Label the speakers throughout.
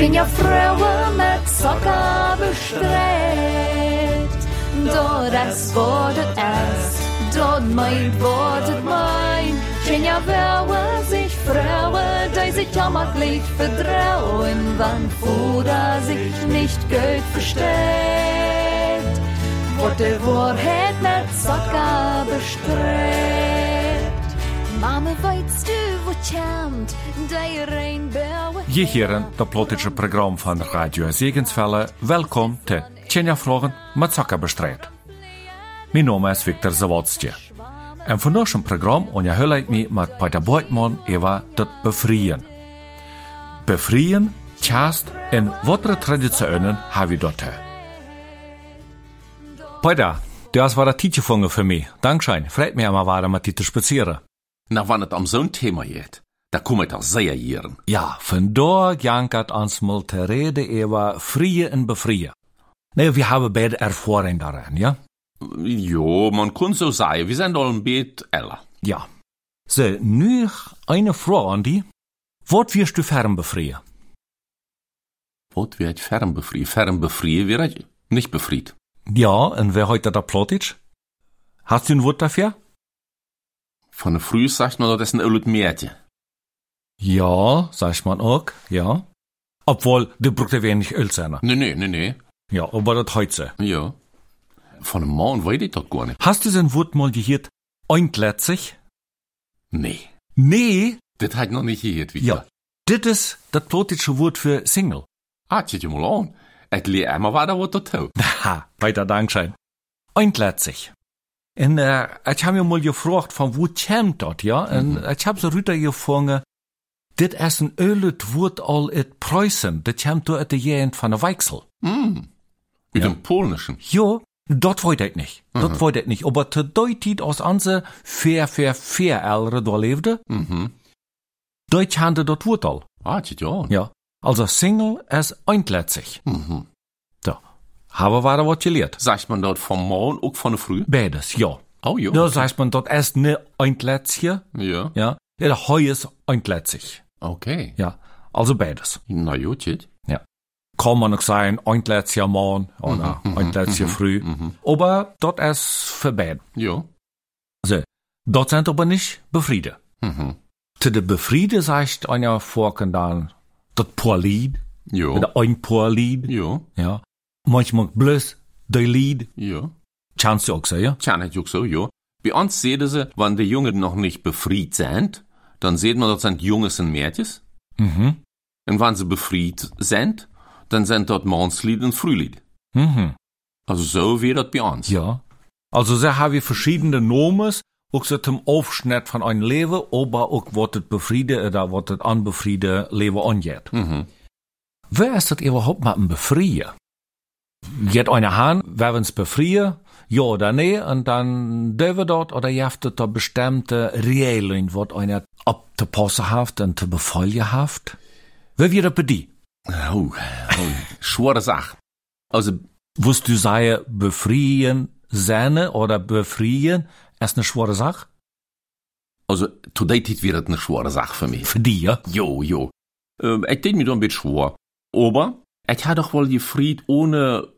Speaker 1: Tjenja Frauen mit Socker bestrebt. Dort es wurde es, dort meint wurde mein. Tjenja Frauen sich Frauen, die sich jammerlich vertrauen, wann Fuder sich nicht Geld versteht. Wurde Wahrheit mit Socker bestrebt. Mama, weißt du, wo champt, die Rainbow?
Speaker 2: Je heren, dat plotische programma van Radio Zegensvelle. Welkom te Tjenja Vragen met Zakka Bestrijd. Mijn naam is Victor Zawodstje. En van ons programma onderhoud ik me met Peter Boitman over dat bevrijen. Bevrijen, tjast en wat traditionen hebben we dat. Peter, das war der Tietjefunge für mich. Dankeschön. Freut mich weiter mit dir zu spazieren.
Speaker 3: Na, wann het om zo'n thema geht, da kom ik al zeer jaren.
Speaker 2: Ja, vandaar jankert ons mal te reden over vrije en bevrijen. Nee, we hebben beide ervaring daarin, ja?
Speaker 3: Jo, man kon zo zeggen, we zijn al een beetje älter.
Speaker 2: Ja. So, nu eine Frage an die. Wat wirst du fern befrieren?
Speaker 3: Wat bevriend? Ferm bevriend werd niet bevriend.
Speaker 2: Ja, und wer heute da plottet? Hast du ein Wort dafür?
Speaker 3: Von der Früh sagt man, das ist ein Mädchen.
Speaker 2: Ja, sagt man auch, ja. Obwohl, der braucht wenig Öl sein.
Speaker 3: Nee, nee, nee, nee.
Speaker 2: Ja, aber das heute.
Speaker 3: Ja. Von einem Mann weiß ich das gar nicht.
Speaker 2: Hast du ein Wort mal gehört? Eintlätzig?
Speaker 3: Nee.
Speaker 2: Nee.
Speaker 3: Das hat noch nicht gehört, wie
Speaker 2: Ja. Das ist das plottische Wort für Single.
Speaker 3: Ah, tja, mal an. Ich lehre einmal weiter, was das tut.
Speaker 2: Ha, weiter Dankeschön. Eintlätzig. Und äh, ich habe mir mal gefragt, von wo kommt das, ja? Und ich habe so rüber gefangen, das ist ein ölet Wort all et Preußen, das kommt da at der Jent von der Weichsel.
Speaker 3: Mm. Mit dem Polnischen.
Speaker 2: Ja, dort wollte ich nicht. Dort wollte ich nicht. Aber te deutet aus anse fair, fair, fair ältere da lebte,
Speaker 3: Mhm.
Speaker 2: Deutsch hande dort Wort all.
Speaker 3: Ah, ja.
Speaker 2: Ja. Also Single ist eintlätzig.
Speaker 3: Mhm.
Speaker 2: Da. Haben wir da was gelehrt.
Speaker 3: Sagt man dort vom Morgen auch von der Früh?
Speaker 2: Beides, ja.
Speaker 3: Oh, ja.
Speaker 2: Ja, sagt man dort erst ne eintlätzig,
Speaker 3: Ja.
Speaker 2: ja. Ja, Heu ist eintlätzig.
Speaker 3: Okay.
Speaker 2: Ja. Also beides.
Speaker 3: Na ja, tja.
Speaker 2: Kann man auch sagen, eintlätzig Morgen oder eintlätzig früh. Aber dort ist für beide.
Speaker 3: Ja.
Speaker 2: So. Dort sind aber nicht befrieden.
Speaker 3: Mhm.
Speaker 2: Zu der Befrieden sagt einer Vorken dann, das paar Lied,
Speaker 3: Ja.
Speaker 2: oder ein paar Lied,
Speaker 3: Ja.
Speaker 2: ja. Manchmal bloß die Lied,
Speaker 3: Ja.
Speaker 2: kannst du auch sagen,
Speaker 3: Tja, nicht auch so, ja. Bei uns sehen sie, wenn die Jungen noch nicht befried sind, dann sieht man, das sind Junges und Mädchen.
Speaker 2: Mhm.
Speaker 3: Und wenn sie befried sind, dann sind dort Mannslied und Frühlied.
Speaker 2: Mhm.
Speaker 3: Also so wie das bei uns.
Speaker 2: Ja. Also sie haben verschiedene Nomen, auch so zum Aufschnitt von einem Leben, aber auch was das befriede oder was das anbefriede Leben angeht.
Speaker 3: Mhm.
Speaker 2: Wer ist das überhaupt mal ein Befrieden? Geht einer Hand, wer wen's befrieden, ja oder nee, und dann dürfen dort oder jaftet da bestimmte Regeln, was einer abzupassen haft und zu befolgen haft? Wer wird das bei dir?
Speaker 3: Oh, oh, schwere Sache. Also,
Speaker 2: Wusst du sagen, befrieden, seine oder befrieden, ist eine schwere Sache?
Speaker 3: also, to date wird eine schwere Sache für mich.
Speaker 2: Für dich, ja?
Speaker 3: Jo, jo. Ähm, ich denk mir da ein bisschen schwer. Aber, ich hatte doch wohl gefried, ohne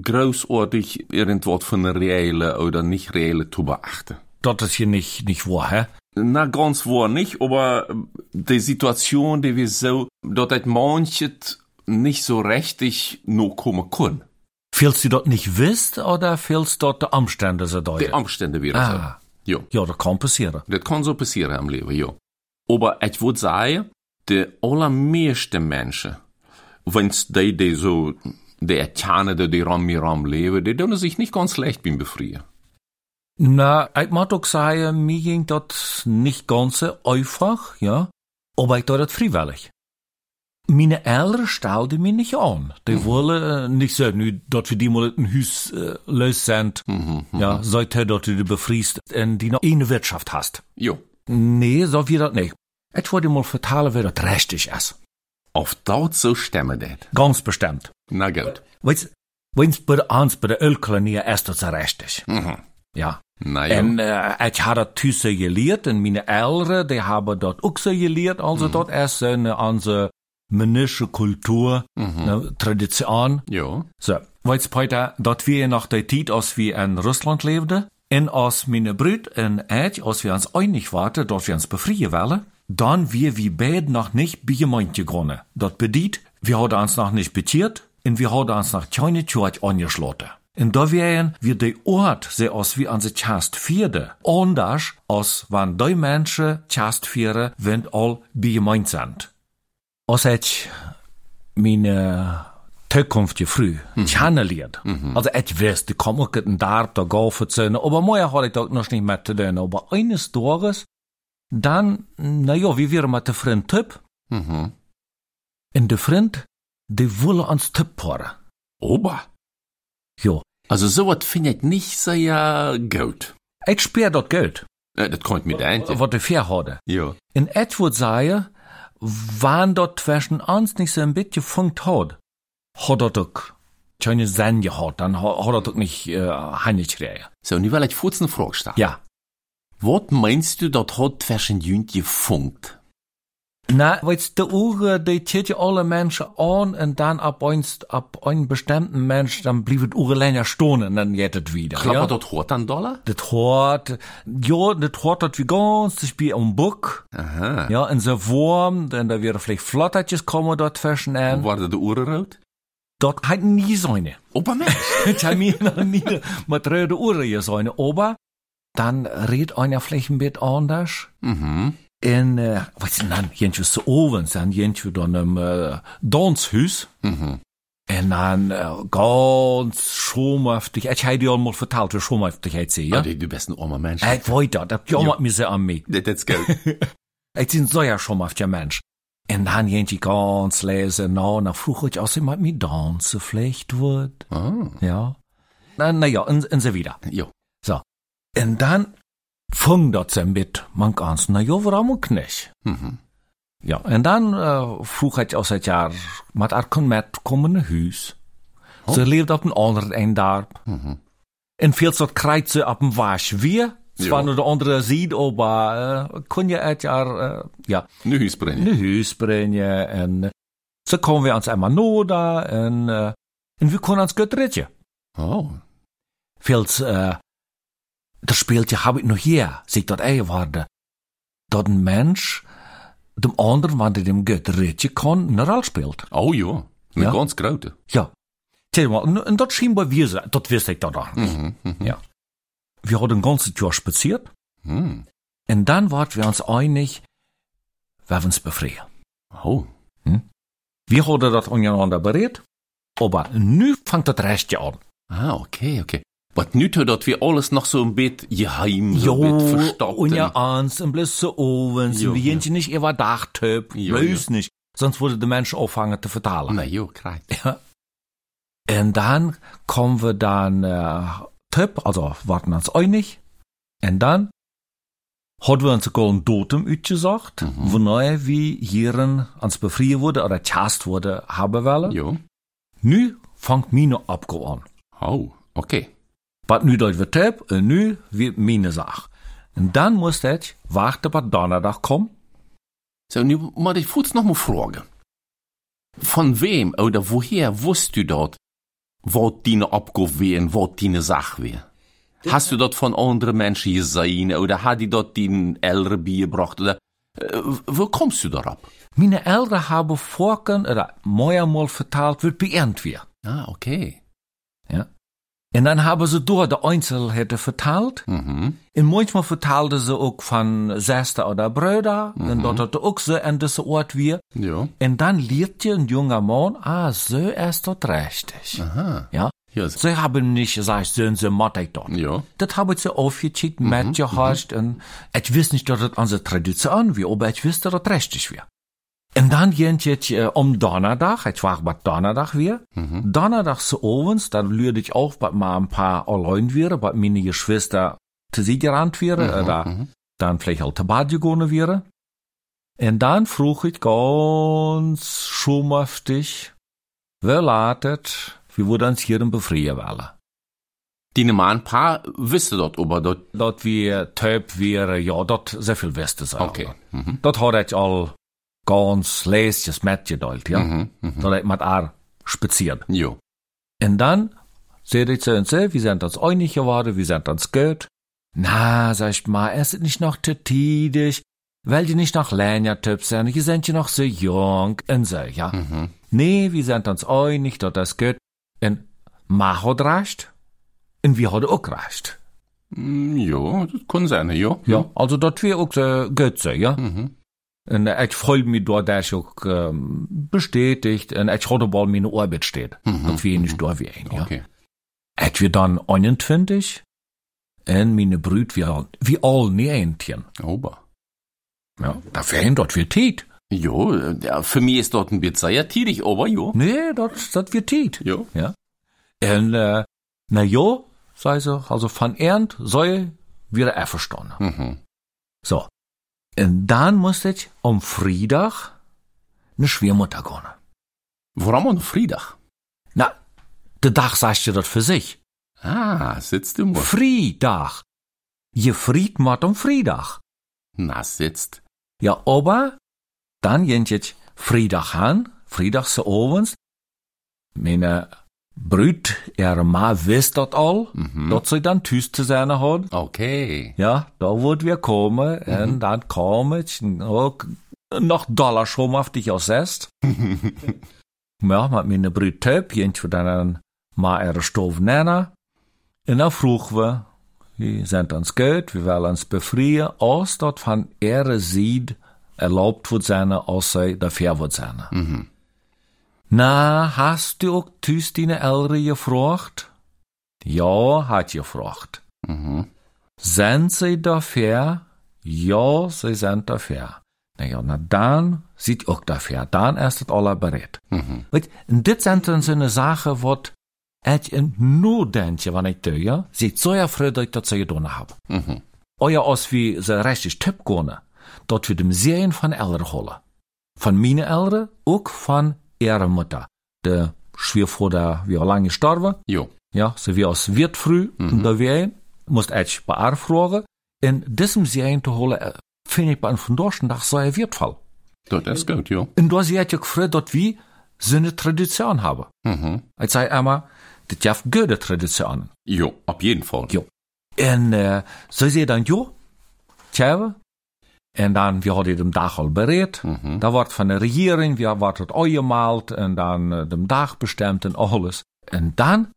Speaker 3: großartig irgendwas von reelle oder nicht reelle zu beachten.
Speaker 2: Das ist hier nicht, nicht wahr, hä?
Speaker 3: Na, ganz wahr nicht, aber die Situation, die wir so, dort hat manches nicht so richtig noch kommen können.
Speaker 2: Fehlst du dort nicht wisst oder fehlst dort die Umstände so
Speaker 3: Die
Speaker 2: deuten?
Speaker 3: Umstände wieder
Speaker 2: Ah.
Speaker 3: so. Jo,
Speaker 2: Ja, das kann passieren.
Speaker 3: das kann so passieren im Leben, jo. Aber ich würde sagen, die allermeisten Menschen, wenn's die, die so, die erkennen, die, die ram mir ram leben, die tun sich nicht ganz schlecht beim Befrieren.
Speaker 2: Na, ich muss auch sagen, mir ging das nicht ganz so einfach, ja. Aber ich tue das freiwillig. Meine Eltern stellten mich nicht an. Die wollen äh, nicht sagen, dass wir die mal ein Haus äh, los sind,
Speaker 3: Mhm,
Speaker 2: ja, seitdem, dass du die befriest und die noch eine Wirtschaft hast.
Speaker 3: Jo.
Speaker 2: Nee, so wie das nicht. Ich wollte mal vertellen, wie das richtig ist.
Speaker 3: Auf dort so stemmen das.
Speaker 2: Ganz bestimmt.
Speaker 3: Na gut.
Speaker 2: Weißt, wenn's bei ans bei der Ölkolonie ist das richtig.
Speaker 3: Mhm.
Speaker 2: Ja.
Speaker 3: Na ja.
Speaker 2: En äh, ich habe tussen geleerd en meine Eltern, die haben dort auch so geleerd, also dort ist eine, onze männliche Kultur, ne, Tradition.
Speaker 3: Ja.
Speaker 2: So, weißt Peter, dat wir nach der Zeit, als wir in Russland lebten, en als meine Brüd en ich, als wir uns einig waren, dass wir uns befreien wollen, dann wir wie beide noch nicht bei Gemeinde gegangen. Dat bedeutet, wir haben uns noch nicht betiert, und wir haben uns noch keine Tür angeschlossen. Und da wären wir der Ort, se als wir an se Chast vierde, anders als wann die Menschen Chast vieren, wenn all bei Gemeinde sind. Als ich meine Toekomst je früh kennenlernt. Also ich weiß, die kom ook een daar te golfen zijn, aber moja had ik ook nog niet met te doen. Aber eines Tages, dann, na ja, wie wir mit der Freund Tipp,
Speaker 3: Mhm.
Speaker 2: und der Freund, die wollen ans Tipp paaren.
Speaker 3: Ober.
Speaker 2: Ja,
Speaker 3: Also sowas finde ich nicht sehr gut.
Speaker 2: ich speer dat Geld,
Speaker 3: Äh, das kommt mir ein.
Speaker 2: was der fair hatte.
Speaker 3: Ja.
Speaker 2: In ich würde sagen, wann dort zwischen uns nicht so ein bisschen funkt hat, hat er doch keine Sinn gehabt, dann hat er doch nicht äh, hingekriegt.
Speaker 3: So, nu will ich kurz eine Frage stellen.
Speaker 2: Ja.
Speaker 3: Was meinst du, dat hat zwischen Jünt gefunkt?
Speaker 2: Na, weißt du, Uhr, die tät ja alle Menschen an und dann ab einst, ab einen bestimmten Mensch, dann blieb es Uhr länger stehen und dann jettet wieder.
Speaker 3: Klappt
Speaker 2: ja?
Speaker 3: dat hat an Dollar?
Speaker 2: Das hat, ja, das hat das wie ganz, das Spiel am Buck.
Speaker 3: Aha.
Speaker 2: Ja, in so warm, dann da wäre vielleicht Flottertjes kommen dort zwischen an.
Speaker 3: War de Uhren rot?
Speaker 2: Dort hat nie seine.
Speaker 3: Opa Mensch.
Speaker 2: Ich hab mir noch nie mit röde Uhren hier seine. Aber dann redet einer vielleicht ein bisschen anders.
Speaker 3: Mhm.
Speaker 2: En, uh, wat is dan, jentje zo ovens en jentje dan een uh, danshuis.
Speaker 3: Mhm.
Speaker 2: En dan uh, ganz schomhaftig. Ich habe dir einmal vertelt, wie schomhaftigheid sie,
Speaker 3: Ja?
Speaker 2: ja?
Speaker 3: Oh, du bist ein armer Mensch.
Speaker 2: Ich weiß das, das jammert mir an mich.
Speaker 3: Das ist gut.
Speaker 2: Ich bin so ja schomhaftiger Mensch. En dan jentje ganz leise, na, na vroeg ich, als iemand mit dansen vielleicht wird.
Speaker 3: ah.
Speaker 2: Ja. Na, na ja, en, en so wieder.
Speaker 3: Ja.
Speaker 2: So. En dan fing dat ze mit, man ganz, na waarom ook niet?
Speaker 3: Mhm.
Speaker 2: Ja, en dan uh, vroeg ik als het jaar met haar kon met komen naar huis. Ze leefde op een ander eind daar. En veel soort krijgt ze op een wasch weer. Zwar nur der andere sieht, aber uh, kon je het jaar, uh, ja,
Speaker 3: Nu huis brengen.
Speaker 2: naar huis brengen. En uh, zo komen we ons eenmaal noda. En, uh, en we kunnen ons goed redden.
Speaker 3: Oh.
Speaker 2: Vels, uh, das Spieltje habe ich noch hier, sich dort eingewartet. Dat een mens dem anderen, wann er dem gut redden kann, eine Rolle spielt.
Speaker 3: Oh ja. Eine
Speaker 2: Ja?
Speaker 3: ganz grote.
Speaker 2: Ja. En, en dat schijnbaar wir wist ik dat ook niet.
Speaker 3: Mhm. Mhm.
Speaker 2: Ja. Wir haben ein ganzes Jahr spaziert,
Speaker 3: Mhm.
Speaker 2: und dann waren wir uns einig, wir uns befreien.
Speaker 3: Oh.
Speaker 2: Wir haben das untereinander berät, aber nu fängt das Rechte an.
Speaker 3: Ah, okay, okay. Aber nu tut dat wir alles noch so ein bisschen geheim, so ein bisschen verstoppt.
Speaker 2: und ja ans, und bloß so ovens,
Speaker 3: Jo,
Speaker 2: und wir
Speaker 3: ja.
Speaker 2: nicht überdacht hab,
Speaker 3: Jo,
Speaker 2: bloß nicht. Sonst würde der Mensch auffangen zu vertalen.
Speaker 3: Na jo, krijgt.
Speaker 2: Und dann kommen wir dann, äh, Tipp, also warten uns einig. Und dann hat wir uns sogar ein Datum ausgesagt,
Speaker 3: Mhm.
Speaker 2: wonach wir hier ans befreien wurde oder chast wurde haben wollen.
Speaker 3: Jo.
Speaker 2: Nu fängt meine Abgabe an.
Speaker 3: Oh, okay.
Speaker 2: Was nu dat wir Tipp, und nu wird meine Sache. Und dann muss ich warten, bis Donnerstag kommt.
Speaker 3: So, nu moet ik voets nog maar vragen. Von wem oder woher wusst du dort, wat deine Abgabe wäre und wat deine Sache wäre? Hast du dort von anderen Menschen gesehen oder hat die dort den Eltern beigebracht oder äh, wo kommst du darauf?
Speaker 2: Meine Eltern haben vorken, oder mal vertaald, wird beernt wir.
Speaker 3: Ah, okay.
Speaker 2: Und dann haben sie door de Einzelheiten vertaald.
Speaker 3: Mhm.
Speaker 2: Und manchmal vertaalden sie auch von Schwester oder Brüder. Und dort hat er auch so an diese Ort wir.
Speaker 3: Ja.
Speaker 2: Und dann lernt ihr ein junger Mann, ah, so ist das richtig.
Speaker 3: Aha.
Speaker 2: Ja.
Speaker 3: So.
Speaker 2: Sie haben nicht gesagt, so, so macht ich das.
Speaker 3: Ja.
Speaker 2: Das habe ich so aufgecheckt, mitgehascht, und ich weiß nicht, dass das unsere Tradition wie, aber ich wusste, dass das richtig wäre. Und dann geht jetzt äh, um Donnerstag, ich war bei Donnerstag wir, Donnerstag so abends, dann lüde ich auch, bei mal ein paar allein wäre, bei meine Geschwister zu sie gerannt wäre, oder dann vielleicht auch Bad gegangen wäre. Und dann frug ich ganz schumhaftig, wer latet, wie wir uns hier befreien wollen.
Speaker 3: Die Mann paar wisten dort, aber dort.
Speaker 2: dat wir Typ wäre, ja, dat sehr viel Weste sein.
Speaker 3: Okay. Mhm.
Speaker 2: Dat hat ich all ganz leesjes metgeduld, ja.
Speaker 3: Mhm, mhm.
Speaker 2: Dat ik met haar spaziert.
Speaker 3: Jo.
Speaker 2: Und dann seht so und so, wir sind uns einig geworden, wir sind uns gut. Na, sag ich mal, es ist nicht noch zu tidig, weil die nicht noch Längertyp sind, die sind ja noch so jung und so, ja.
Speaker 3: Mhm.
Speaker 2: Nee, wir sind uns einig, dass das gut. Und Ma hat recht, und wir hat auch recht.
Speaker 3: Mm, Jo, das kann sein, jo.
Speaker 2: Ja, also dat wir auch so gut so, ja.
Speaker 3: Mhm.
Speaker 2: Und ich freue mich dort, dass ich auch ähm, bestätigt, und ich hatte bald meine Arbeit steht. Dat wir nicht da wie ein, ja.
Speaker 3: Okay.
Speaker 2: Et wir dann 21 en meine Brüd wir wie all nie eentchen.
Speaker 3: Ober.
Speaker 2: Ja, da wären dort wir Tiet.
Speaker 3: Jo, ja, für mich ist dort ein bisschen sehr tidig, aber jo.
Speaker 2: Nee, dort dat wir Tiet.
Speaker 3: Jo.
Speaker 2: Ja. En äh, na jo, sei sie, also von Ernt soll wieder einverstanden.
Speaker 3: Mhm.
Speaker 2: So. Und dann musste ich am Freitag ne Schwiemutter gehen.
Speaker 3: Warum an Freitag?
Speaker 2: Na, der Tag sagst du das für sich.
Speaker 3: Ah, sitzt du mal.
Speaker 2: Freitag. Je fried mat am Freitag.
Speaker 3: Na, sitzt.
Speaker 2: Ja, aber dann jent jetzt Freitag an, Freitags ovens. Meine Brüd, ihre Ma wisst dat al, dat sie dann thuis zu sein hat.
Speaker 3: Okay.
Speaker 2: Ja, da wird wir kommen, und dann komm ich, auch noch Dollar schon auf dich aussetzt. ja, mit meine Brüd töp, jent für dann Ma ihre Stoff nennen. Und dann frugen wir, wir sind uns gut, wir wollen uns befreien, als dat von ihrer Seite erlaubt wird sein, als sie dafür wird sein. Na, hast du auch tüs deine Eltern gefragt? Ja, hat gefragt.
Speaker 3: Mhm.
Speaker 2: Sind sie dafür? Ja, sie sind dafür. Na ja, na dann sieht auch dafür. Dann ist es alle bereit.
Speaker 3: Mhm.
Speaker 2: Weet, en dit zijn dan zo'n zaken wat ik in no denke, ik doe, ja, zit zo ja froh ik dat ze gedaan heb.
Speaker 3: Mhm.
Speaker 2: Ja, als we ze richtig tipp kunnen, dat we dem Serien von Eltern holen. Von meine Eltern, ook von ihrer Mutter. De Schwiegervater, wie lange gestorben.
Speaker 3: Jo.
Speaker 2: Ja, ze wie als wird früh, und da wir moest ich bei haar fragen. In diesem Serien zu holen, äh, finde ich bei einem von Dorschen, das sei ein Wertfall.
Speaker 3: Dat is goed, jo.
Speaker 2: Und da sie hat ja gefragt, dass wir so eine Tradition haben.
Speaker 3: Mhm.
Speaker 2: Ich sage immer, das ist gute Tradition.
Speaker 3: Jo, op jeden Fall.
Speaker 2: Jo. Und äh, so sie dann, jo, tja, und dann, wir haben den Tag al berät. Da wird von der Regierung, wir wird auch gemalt und dann äh, dem Tag bestimmt und alles. Und dann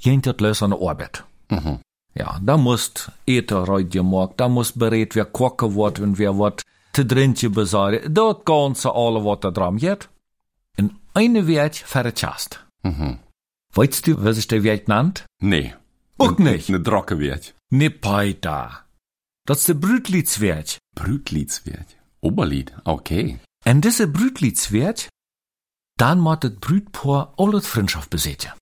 Speaker 2: ging das los an der Arbeit.
Speaker 3: Mhm.
Speaker 2: Ja, da muss eten reut gemacht, da muss berät, wer kochen wird und wer wird te drinken besorgen. Dat ganze alle wat da dran geht. Und eine Wert verchast.
Speaker 3: Mhm.
Speaker 2: Weißt du, was sich der Wert nennt?
Speaker 3: Nee.
Speaker 2: Ook nicht.
Speaker 3: Eine Drockenwert.
Speaker 2: Ne Peita. Das ist der Brütlidswert.
Speaker 3: Brütliedswert. Oberlied. Okay.
Speaker 2: En diese Brütlidswert, dann macht das Brütpaar alles Freundschaft besitzen.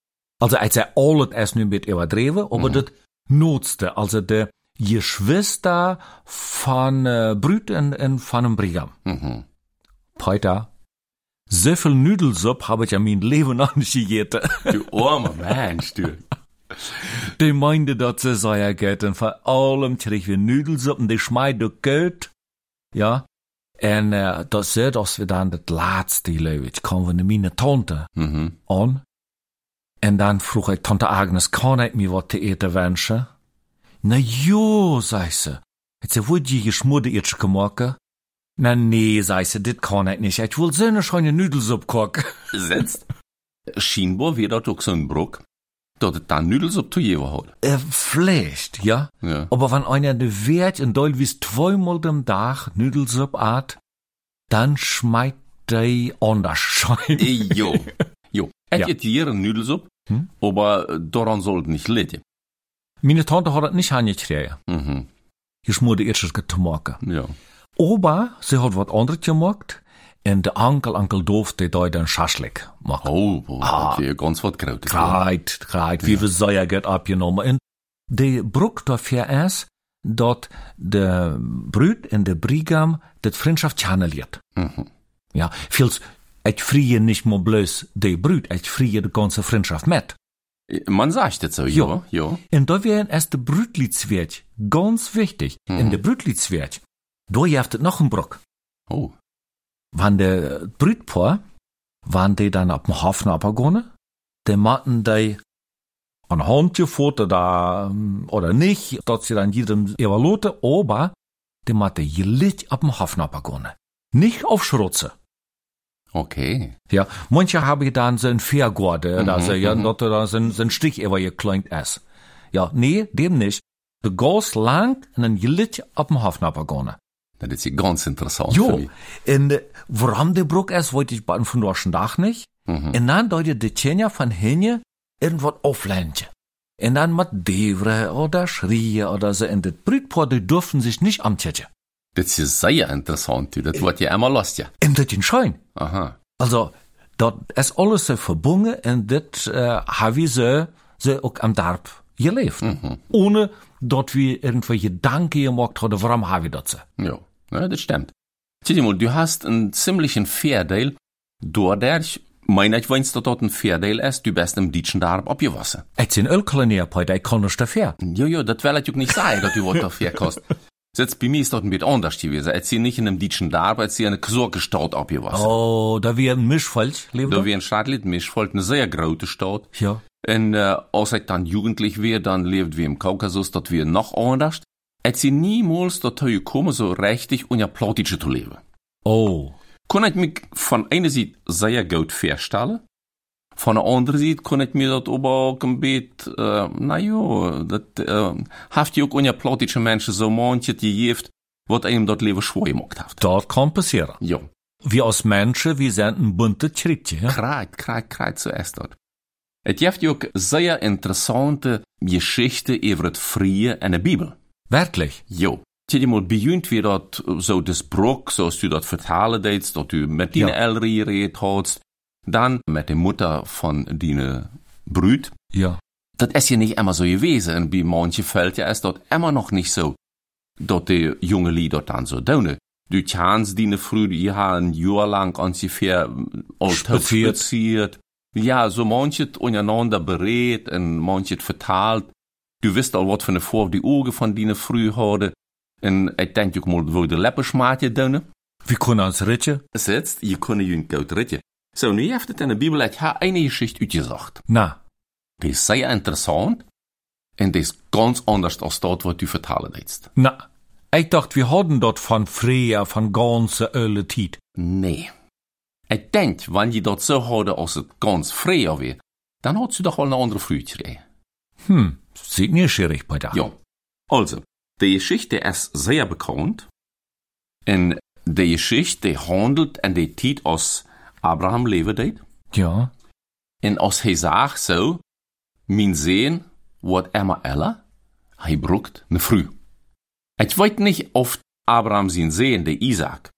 Speaker 2: Also, als er alles erst nicht mit überdreven, aber das Notste, also der Geschwister von äh, Brüt und, und von einem Brigam.
Speaker 3: Mhm.
Speaker 2: Peter, so viel Nudelsuppe habe ich ja mein Leben noch nicht gegessen.
Speaker 3: Du armer Mensch, du.
Speaker 2: Die meinte, dass sie sehr geht und vor allem krieg wir Nudelsuppen, die schmeißt du gut. Ja. Und äh, das ist, dass wir dann das letzte Lewitsch kommen von meine Tante
Speaker 3: Mhm.
Speaker 2: an. Und dann frug ich Tante Agnes, kann ich mir was zu eten wünschen? Na jo, sei sie. Hat sie wohl die geschmurde Itsch gemacht? Na nee, sei sie, dit kann ich nicht. Ich will so eine schöne Nudelsuppe kochen.
Speaker 3: Setzt. Scheinbar wird dat ook zo'n brok. Dat het dan nudels op toe jewe hat.
Speaker 2: Äh, vielleicht, ja.
Speaker 3: Ja.
Speaker 2: Aber wenn einer de Wert in Deul wie zweimal dem Tag Nudelsuppe at, dann schmeit die anders schein.
Speaker 3: Eh, Jo. Jo. Het
Speaker 2: Ja.
Speaker 3: een nudels op.
Speaker 2: Hm?
Speaker 3: Aber daran soll het nicht litten.
Speaker 2: Meine Tante hat das nicht angekriegt.
Speaker 3: Mhm.
Speaker 2: Geschmurde Itsch gemacht.
Speaker 3: Ja.
Speaker 2: Aber sie hat was anderes gemacht. Und der Onkel, Onkel Doof, der da dann Schaschlik macht.
Speaker 3: Oh, oh ah. okay, ganz wat groot.
Speaker 2: Kreit, kreit, wie wir Säuer geht abgenommen. Und die Bruck dafür ist, dass der Brüd in der Brigam das Freundschaft channeliert.
Speaker 3: Mhm.
Speaker 2: Ja, vieles, ich frie nicht mal bloß die Brüd, ich frie die ganze Freundschaft mit.
Speaker 3: Man sagt het so, ja. Ja.
Speaker 2: Und da wären erst der Brüdlidswert ganz wichtig. In der Brüdlidswert, da jaft noch ein Bruck.
Speaker 3: Oh.
Speaker 2: Wann der Brütpaar, wann die dann ab dem Hafen abgegangen, die machten die ein Hand gefunden oder, oder nicht, dass sie dann jedem evaluieren, aber die machten jelit ab dem Hafen abgegangen. Nicht auf Schrotze.
Speaker 3: Okay.
Speaker 2: Ja, manche haben dann so ein Fairgorde, mhm, also, ja, dort da so ein, ein Stich über gekleint ist. Ja, nee, dem nicht. De goes lang en een jilletje op een Hafen abgegangen.
Speaker 3: Das ist ganz interessant.
Speaker 2: Jo, en waarom de broek is, weet ik van vandaag dag niet.
Speaker 3: Mhm.
Speaker 2: En dan doe je de tjenja van henje irgendwas auflentje. En dan met devre oder schreien oder so. En dit Brütpaar, die dürfen sich nicht am Tjetje.
Speaker 3: Das ist sehr interessant, du. Das wird ja immer los, ja.
Speaker 2: En dit in Schein.
Speaker 3: Aha.
Speaker 2: Also, dat is alles so verbunden en dit uh, hebben ze, ze ook am Darb gelebt. Ohne dort wir irgendwelche Gedanken gemacht haben, warum haben wir das so?
Speaker 3: Ja, ja das stimmt. Sieh mal, du hast einen ziemlichen Fairdeal, dadurch, meine ich, wenn es dort ein Fairdeal ist, du bist im Ditschen Darb abgewassen.
Speaker 2: Es sind Ölkolonier, bei der kann nicht dafür.
Speaker 3: Ja, ja, das will ich auch nicht sagen, dass du was dafür kostet. Jetzt bei mir ist dort ein bisschen anders gewesen. Es sind nicht in einem Ditschen Darb, es sind eine Gesorgestadt abgewassen.
Speaker 2: Oh, da wir ein Mischfeld leben.
Speaker 3: Da wie ein Stadtlied Mischvolk, eine sehr große Stadt.
Speaker 2: Ja.
Speaker 3: Und äh, als ich dann jugendlich war, dann lebt wir im Kaukasus, dort wir noch anders. Es sind niemals dort gekommen, so richtig und ja Plottische zu leben.
Speaker 2: Oh.
Speaker 3: Kon ich mich von einer Seite sehr gut vorstellen. Von der anderen Seite kon ich mir das aber auch ein bisschen, äh, na ja, das, äh, haft ja auch unja plottische Menschen so manche, die jeft, wat einem dort Leben schwer gemacht hat.
Speaker 2: Dort kann passieren.
Speaker 3: Ja.
Speaker 2: Wir als Menschen, wir sind ein bunter Schrittje. Ja?
Speaker 3: Kreit, kreit, kreit zuerst dort. Es gibt ja auch sehr interessante Geschichten über das Frie in der Bibel.
Speaker 2: Wirklich?
Speaker 3: Jo. Mal bejunt wie dat zo des brok, zoals du dat vertalen deed, dat du met die
Speaker 2: Ja.
Speaker 3: Elri gereed had, dan met de Mutter von die Brüt.
Speaker 2: Ja.
Speaker 3: Dat is ja nicht immer so gewesen. Und bei manchen fällt ja es dort immer noch nicht so, dat die junge Lied dort dann so doen. Du chans die früh, die haben ein Jahr lang ungefähr
Speaker 2: Spaziert.
Speaker 3: Ja, so manches untereinander berät und manches vertalt. Du wisst al wat von der vor die Augen von die früh hadden. En ik denk ook mal, wo de leppersmaatje doen.
Speaker 2: Wir können uns ritje?
Speaker 3: Sitzt, je kunnen je een koud ritje. So, nu heeft het in de Bibel het haar eine Geschichte uitgezocht.
Speaker 2: Na.
Speaker 3: Die is zeer interessant. En die is ganz anders als dat wat u vertalen deedst.
Speaker 2: Na. Ich dachte, wir hatten dort von früher, von ganze Öle Tiet.
Speaker 3: Nee. Ik denk, wanneer je dat zo houden als het ganz vrij weer, dan had ze toch wel een andere vrucht gekregen.
Speaker 2: Hm. Sieht nicht schwierig bei da.
Speaker 3: Ja. Also, die Geschichte ist sehr bekannt. En die Geschichte handelt en die tijd als Abraham deed.
Speaker 2: Ja.
Speaker 3: En als hij zag zo, mijn zeen wordt immer älter, hij brukt ne früh. Ich weet nicht, of Abraham zijn zeen, der Isaac,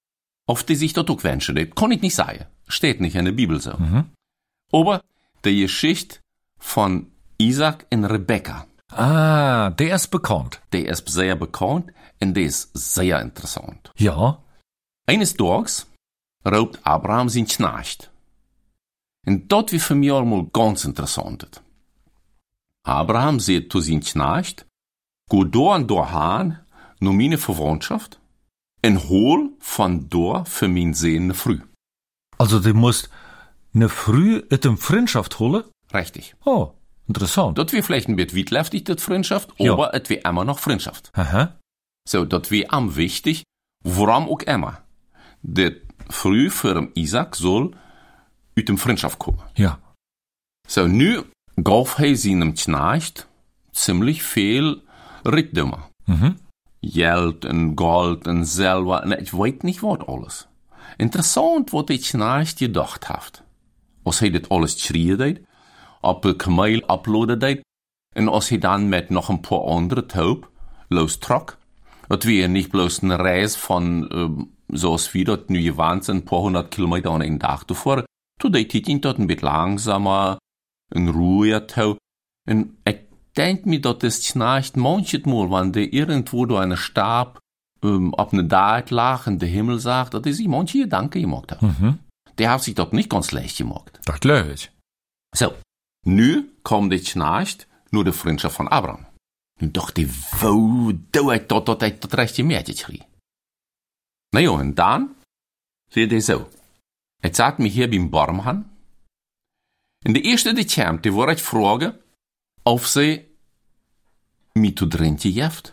Speaker 3: of die sich dat ook wünschen, das kann ich nicht sagen. Steht nicht in der Bibel so.
Speaker 2: Mhm.
Speaker 3: Aber die Geschichte von Isaac und Rebecca,
Speaker 2: Ah, der ist bekannt.
Speaker 3: die ist sehr bekannt und die ist sehr interessant.
Speaker 2: Ja.
Speaker 3: Eines Tages raubt Abraham zijn knacht. En dat wie für mich allemaal ganz interessant. Abraham sagt zu zijn knacht, go door en door haan, nur meine Verwandtschaft, en hol von door für mein Sehne früh.
Speaker 2: Also, du musst ne früh et im Freundschaft holen?
Speaker 3: Richtig.
Speaker 2: Oh, interessant.
Speaker 3: Dat wie vielleicht ein bisschen witleftig, das Freundschaft,
Speaker 2: Ja.
Speaker 3: aber et wie immer noch Freundschaft.
Speaker 2: Aha.
Speaker 3: So, dat wie am wichtig, warum auch immer. Dat früh für den Isaac soll uit dem Freundschaft kommen.
Speaker 2: Ja.
Speaker 3: So, nu gaf hij zijn knecht ziemlich veel rijkdommen.
Speaker 2: Mhm.
Speaker 3: Geld en gold en Silber en ik weet niet wat alles. Interessant wat die knecht gedacht heeft. Als hij dit alles schreeuwen deed, op een kameel uploaden deed, en als hij dan met nog een paar andere taub lostrok, dat weer niet bloos een reis van, ähm, zoals wie dat nu gewand zijn, een paar honderd kilometer aan een dag te voeren, toen deed hij het een beetje langzamer, een ruhiger Tau. En ik denk mir, dat is schnarcht manches Mal, wann der irgendwo da eine Stab ähm, ab ne Dart lag und der Himmel sagt, dat is sich manche Gedanken gemacht hat.
Speaker 2: Mhm.
Speaker 3: Der hat sich dort nicht ganz leicht gemacht.
Speaker 2: Das glaube ich.
Speaker 3: So, nu kommt der schnarcht nur der Freundschaft von Abraham. Nu dachte ich, wo doe ik dat, dat ik dat rechtje meertje schrie. Nou ja, en dan Seht ihr so. Het zat me hier beim Baum an. En de eerste die kwam, die wou ik vragen of ze me te drinken heeft.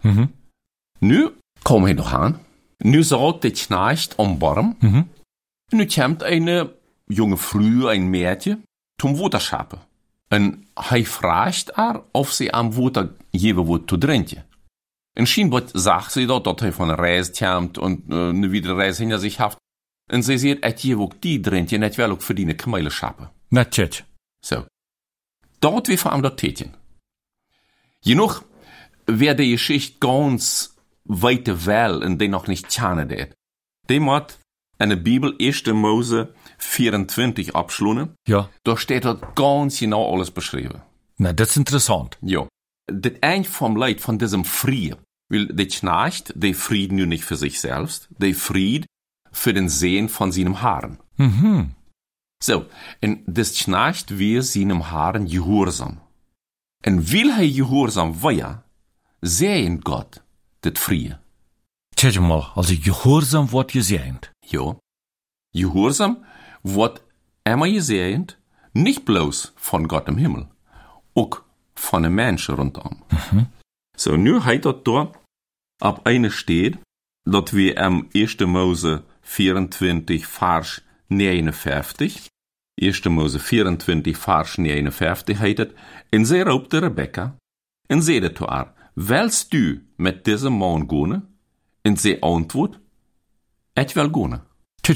Speaker 3: Nu kom hij nog aan. Nu zat de knacht om Baum. En nu komt een jonge vrouw, een meisje, zum water schappen. En hij vraagt haar of ze am water geven wordt te drinken. En scheinbar sagt sie dort, dat hij van een reis komt en uh, nu wieder reis hinter sich haft. En ze zegt, et je ook die drinken, net wel ook verdienen kamele schappen.
Speaker 2: Natürlich.
Speaker 3: So. Dort wie vor allem dort Tätchen. Genug, wer die Geschichte ganz weite Well und den noch nicht kennen det. Dem hat eine Bibel 1. Mose 24 abschlungen.
Speaker 2: Ja.
Speaker 3: Da steht dort ganz genau alles beschrieben.
Speaker 2: Na, das ist interessant.
Speaker 3: Ja. Das Eind vom Leid von diesem Frieden. Weil der Knecht, der Fried nur nicht für sich selbst, der Fried für den Sehen von seinem Haaren.
Speaker 2: Mhm.
Speaker 3: So, en das Knecht wir seinem Haaren gehorsam. En will hij gehorsam war, sehen Gott das Frieden.
Speaker 2: Tja mal, also gehorsam wordt gezegend.
Speaker 3: Ja. Gehorsam wird gesehen, nicht bloß von Gott im Himmel, auch von den Menschen rundum. So, nu heißt dort da, ab eine steht, dat wir am 1. Mose 24, Vers 59, 1. Mose 24, Vers 59 heißt es, en zij roepte Rebecca, en zeide zu haar, willst du mit diesem Mann gehen? En zij antwoord, ich will gehen.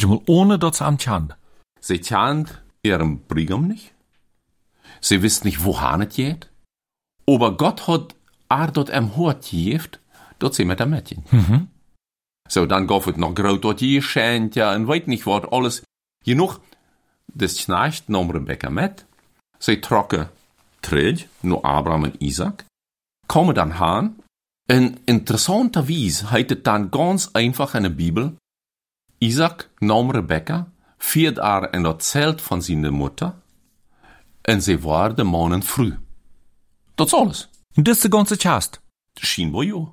Speaker 2: Mal, ohne dat ze am tjand.
Speaker 3: Sie kennt ihren Brigam nicht. Sie wisst nicht, wohin es geht. Aber Gott hat er dort am Hort gegeben, dort sie mit dem Mädchen. So, dann gab es noch groß dort geschenkt, ja, und weiß nicht was, alles. Genug, das Knecht nahm Rebecca mit. Sie trocken terug nur Abraham und Isaac. Kommen dann han. Und interessanterweise heißt es dann ganz einfach in der Bibel, Isaac nahm Rebecca, viert in dat Zelt van zijn Mutter, en ze waren mannen früh. Dat is alles.
Speaker 2: Und das ist der ganze Chast.
Speaker 3: Scheinbar ja.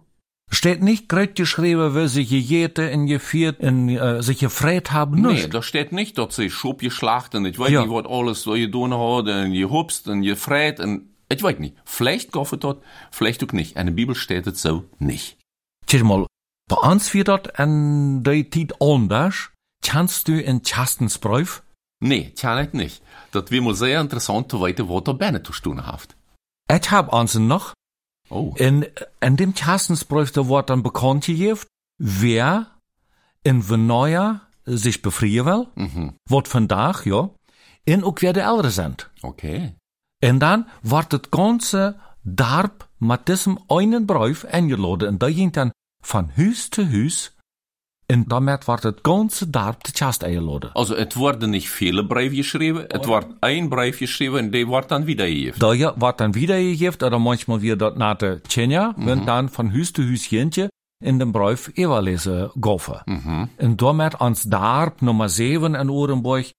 Speaker 2: Steht nicht grad geschrieben, wie sie gejährt in geviert, in, äh, sich gefreut haben,
Speaker 3: Nee,
Speaker 2: nicht.
Speaker 3: da steht nicht, dat ze schop geschlacht en ich weiß
Speaker 2: Ja.
Speaker 3: nicht, wat alles so gedaan hat, en gehupst en gefreit en ich weiß nicht. Vielleicht het dat, vielleicht auch nicht. In der Bibel steht es so nicht.
Speaker 2: Tja mal, bei uns wird dat an der Zeit anders. Kannst du in Chastensbrief?
Speaker 3: Nee, kann ich nicht. Dat wäre mal sehr interessant zu wissen, wat da binnen zu tun hat.
Speaker 2: Ich hab uns noch.
Speaker 3: Oh.
Speaker 2: In, in dem Chastensbrief, da wird dann bekannt gegeben, wer in Venoja sich befreien will,
Speaker 3: Mhm.
Speaker 2: wird vandaag, ja, en ook wer de Ältere sind.
Speaker 3: Okay.
Speaker 2: En dan wordt het ganze dorp met diesem einen Brief eingeladen. En dat ging dan van huis te huis. En daarmee wordt het ganze dorp te Chast eingeladen.
Speaker 3: Also, es wurden nicht viele Briefe geschrieben, es wird ein Brief geschrieben und der wird dann wiedergegeben.
Speaker 2: Da ja, wordt dan wiedergegeben, oder manchmal weer dat naar de Tjenja, wenn dan van huis te huis gintje in den Brief evenlezen goffen.
Speaker 3: Mhm.
Speaker 2: En daarmee ans dorp nummer 7 in Orenburg,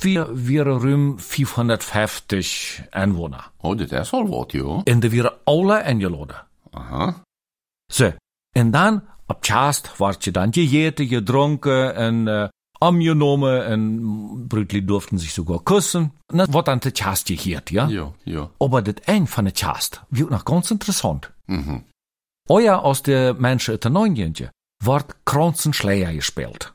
Speaker 2: wir wir ruim 550 Einwohner.
Speaker 3: Oh, das ist al wat, ja.
Speaker 2: En de weer alle eingeladen.
Speaker 3: Aha.
Speaker 2: So, en dan op Chast word je dan gegeten, gedronken en uh, angenomen en Brütli durften sich sogar küssen. En dat wordt dan te Chast gegeerd, ja?
Speaker 3: Ja, ja.
Speaker 2: Aber das Ende von der Chast wird noch ganz interessant.
Speaker 3: Mhm.
Speaker 2: Euer aus der Menschen uit de Neunjentje wordt Kranzenschleier gespielt.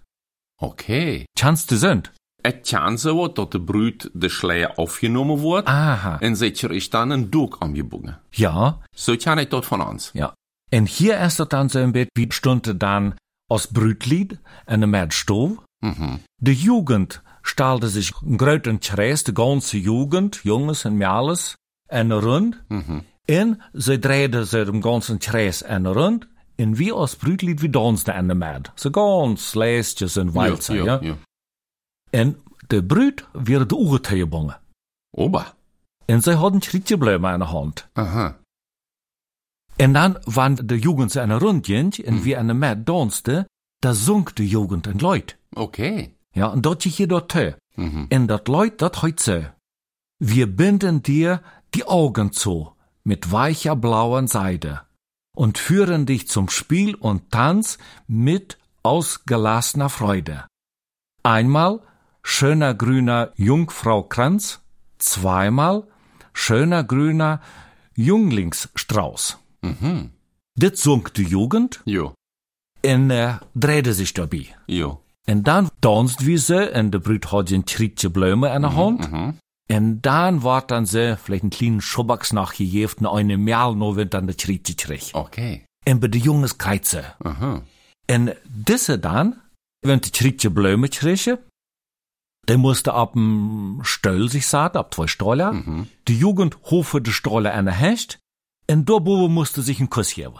Speaker 3: Okay.
Speaker 2: Kannst du sind?
Speaker 3: Es kann so wat, dat de Brut de Schleier aufgenommen wordt
Speaker 2: Aha.
Speaker 3: en zeker is dan een doek omgebogen.
Speaker 2: Ja,
Speaker 3: So kann ich dort von uns.
Speaker 2: ja. En hier ist es dann so ein bisschen, wie stunde dann aus Brütlied en de Mäd Stof.
Speaker 3: Mhm.
Speaker 2: De Jugend stalde sich een groten Kreis, de ganze Jugend, Junges en Mädels, en rund.
Speaker 3: Mhm.
Speaker 2: En ze drehten ze dem ganzen Kreis en rund. En wie aus Brütlied, wie dansten en de Mäd. So ganz leistjes en walzer, ja.
Speaker 3: ja, ja.
Speaker 2: En de Brüt werden de Uhr gebogen.
Speaker 3: Ober.
Speaker 2: En ze hadden Schrittjebläume in de hand.
Speaker 3: Aha.
Speaker 2: En dan, wann de Jugend ze en rundjent, en wie en de Mäd danste, da sunk de Jugend en Leut.
Speaker 3: Okay.
Speaker 2: Ja, en dat je hier dort te.
Speaker 3: Mhm.
Speaker 2: En dat Leut, dat heut so. Wir binden dir die Augen zu mit weicher blauer Seide und führen dich zum Spiel und Tanz mit ausgelassener Freude. Einmal schöner grüner Jungfrau Kranz, zweimal schöner grüner Junglingsstrauß.
Speaker 3: Mhm.
Speaker 2: Das sung die Jugend
Speaker 3: Jo.
Speaker 2: und äh, drehte sich dabei.
Speaker 3: Jo.
Speaker 2: En dan danst wie ze en de bruid had een trietje bloemen in de hand.
Speaker 3: Mhm.
Speaker 2: En dan wordt dan ze vielleicht een kleinen Schubaks nachgegeven en eine Mehl no wenn dann de trietje kreeg.
Speaker 3: Okay.
Speaker 2: En bij de jongens krijgt ze.
Speaker 3: Aha.
Speaker 2: En diese dan, wenn de trietje bloemen kreeg, der musste ab dem Stöll sich saat, ab zwei Stoller.
Speaker 3: Mhm.
Speaker 2: Die Jugend hofe de Stoller an der Hecht. En dobo musste sich ein Kuss geben.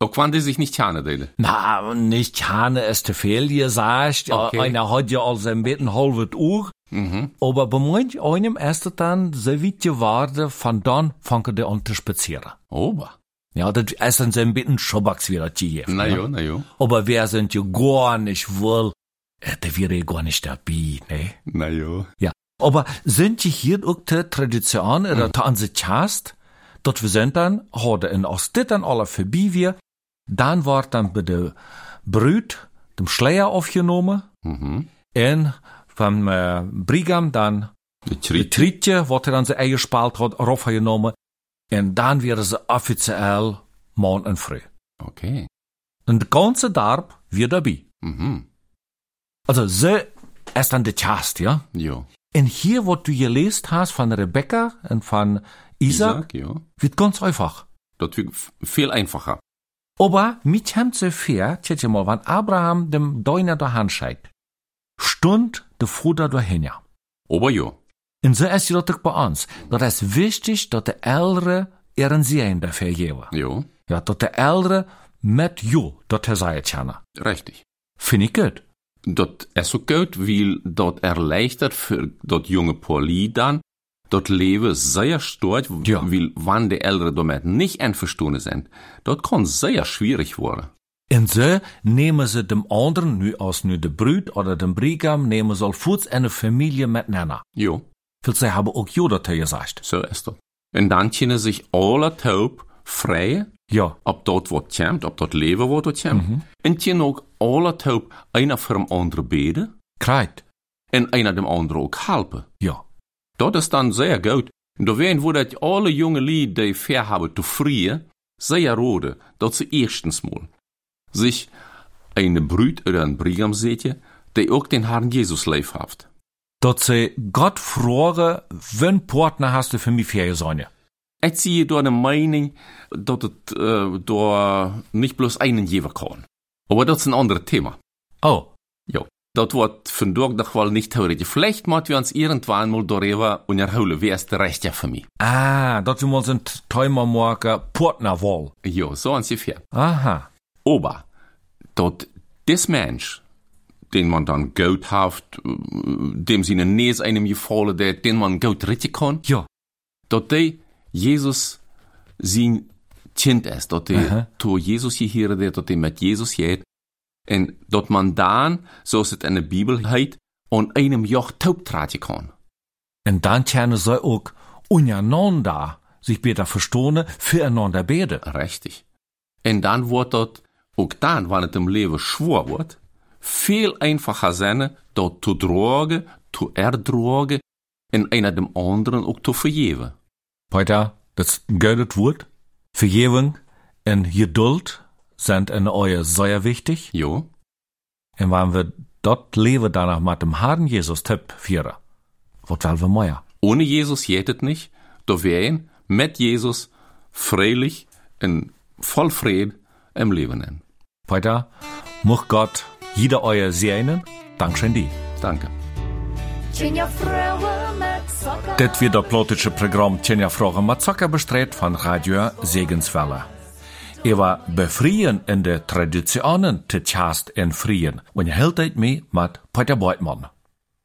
Speaker 3: Auch wenn die sich nicht tjane deden.
Speaker 2: Na, nicht Hane es te viel gesagt.
Speaker 3: Okay.
Speaker 2: Einer hat ja als ein bisschen halbes Uhr.
Speaker 3: Mhm.
Speaker 2: Aber bei manch einem ist es dann so weit geworden, von dann fangen die an zu spazieren.
Speaker 3: Ober.
Speaker 2: Ja, das ist dann so ein bisschen Schubaks wieder gegeben.
Speaker 3: Na
Speaker 2: ja.
Speaker 3: jo, na jo.
Speaker 2: Aber wer sind ja gar nicht wohl, der wäre gar nicht dabei, ne?
Speaker 3: Na jo.
Speaker 2: Ja. Aber sind die hier auch die Tradition oder die an sich hast, dort wir sind dann, heute in aus dit dann alle vorbei wir, dann wird dann bei der Brüt dem Schleier aufgenommen,
Speaker 3: Mhm.
Speaker 2: en vom äh, Brigam dann
Speaker 3: Die
Speaker 2: die
Speaker 3: Tritt.
Speaker 2: Trietje, wat er dann ze eingespalt hat, raufgenommen, en dann werden sie offiziell morgen und früh.
Speaker 3: Okay.
Speaker 2: Und der ganze Darb wird dabei.
Speaker 3: Mhm.
Speaker 2: Also, sie ist dann der Chast, ja?
Speaker 3: Jo.
Speaker 2: Und hier, was du gelesen hast von Rebecca und von Isaac,
Speaker 3: Isaac, jo.
Speaker 2: wird ganz einfach.
Speaker 3: Das wird viel einfacher.
Speaker 2: Aber mit zu fair, tja mal, wann Abraham dem Deuner der Hand scheit, stund der Vater dahin, ja.
Speaker 3: Aber jo.
Speaker 2: Und so ist es doch bei uns. Das ist wichtig, dass der Ältere ihren Sehen dafür geben.
Speaker 3: Jo.
Speaker 2: Ja, dass der Ältere mit jo, er sei.
Speaker 3: Richtig.
Speaker 2: Finde ich gut.
Speaker 3: Dat is ook goed, weil dat erleichtert für dat junge Poli dann, dat Leben sehr stort,
Speaker 2: Ja.
Speaker 3: weil wann die Ältere damit nicht einverstanden sind, dat kann sehr schwierig werden.
Speaker 2: Und so nehmen sie dem anderen, nu als nu de Brüd oder dem Brigam, nehmen sie voets eine Familie miteinander.
Speaker 3: Jo,
Speaker 2: Weil sie haben auch er gesagt.
Speaker 3: so ist dat. En dan kunnen sich alle taub vrij,
Speaker 2: Ja.
Speaker 3: ob dort wat komt, ob dat Leben wat wat komt. En kunnen ook alle taub einer für dem anderen beten,
Speaker 2: Kreit.
Speaker 3: en einer dem anderen ook helpen.
Speaker 2: Ja.
Speaker 3: Dat is dan zeer goed. En da werden wo dat alle jonge Lied, die fair haben zu frieren, sehr rode, dat ze erstens mal sich eine Brüd oder ein Brigam sehtje, die auch den Herrn Jesus lief haft.
Speaker 2: Dat sie Gott fragen, wen Partner hast du für mich für Sonne?
Speaker 3: Ich ziehe da eine Meinung, dass es äh, da nicht bloß einen geben kann. Aber das ist ein anderes Thema.
Speaker 2: Oh.
Speaker 3: Ja. Das wird von dort doch wohl nicht theoretisch. Vielleicht müssen wir uns irgendwann mal darüber unterhalten, wer ist der Rechte für mich.
Speaker 2: Ah, dat wir mal sind Timer morgen Partnerwahl.
Speaker 3: Ja, so ungefähr.
Speaker 2: Aha.
Speaker 3: Aber, dort des Mensch, den man dann gut haft, dem sie Nähe einem gefallen, der, den man gut retten kann,
Speaker 2: Ja.
Speaker 3: dort der Jesus sein Kind ist, dort to Jesus hier, der dort der mit Jesus geht, und dort man dann, so ist es in der Bibel heit, an einem Joch taub traten kann.
Speaker 2: Und dann können sie auch untereinander sich besser verstehen, füreinander beten.
Speaker 3: Richtig. Und dann wird dort, auch dann, wenn es im Leben schwer wird, viel einfacher sein, dort zu drogen, zu erdrogen, und einer dem anderen auch zu vergeben.
Speaker 2: Weiter, das gutes Wort. Vergebung und Geduld sind in euer sehr wichtig.
Speaker 3: Jo,
Speaker 2: Und wenn wir dort leben, danach mit dem Herrn Jesus Tipp führen, was wollen wir mehr?
Speaker 3: ohne Jesus es nicht, da wären mit Jesus freilich und voll Frieden im Leben. nennen.
Speaker 2: Weiter, muss Gott jeder euer segnen. Dankeschön die.
Speaker 3: Danke.
Speaker 2: Das wird der plotische Programm Tjenja Fragen mit Zucker bestreut von Radio Segenswelle. War befreien in der Traditionen te Chast en Frien und je hield mee mit Peter Beutmann.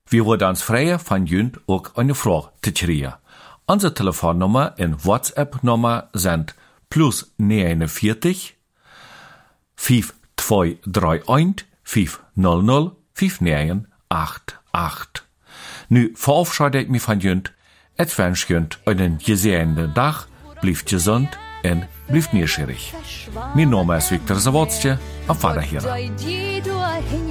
Speaker 2: Wir wurden uns freie von Jünd auch eine Frage zu kriegen. Unsere Telefonnummer und WhatsApp-Nummer sind plus 49 5231 500 5988. Nu verabschiede ich mich von Jünd. Et wünsch Jünd einen gesehenen Tag, blieft gesund und blieft neugierig. Mein Name ist Viktor.
Speaker 1: Doi die du hin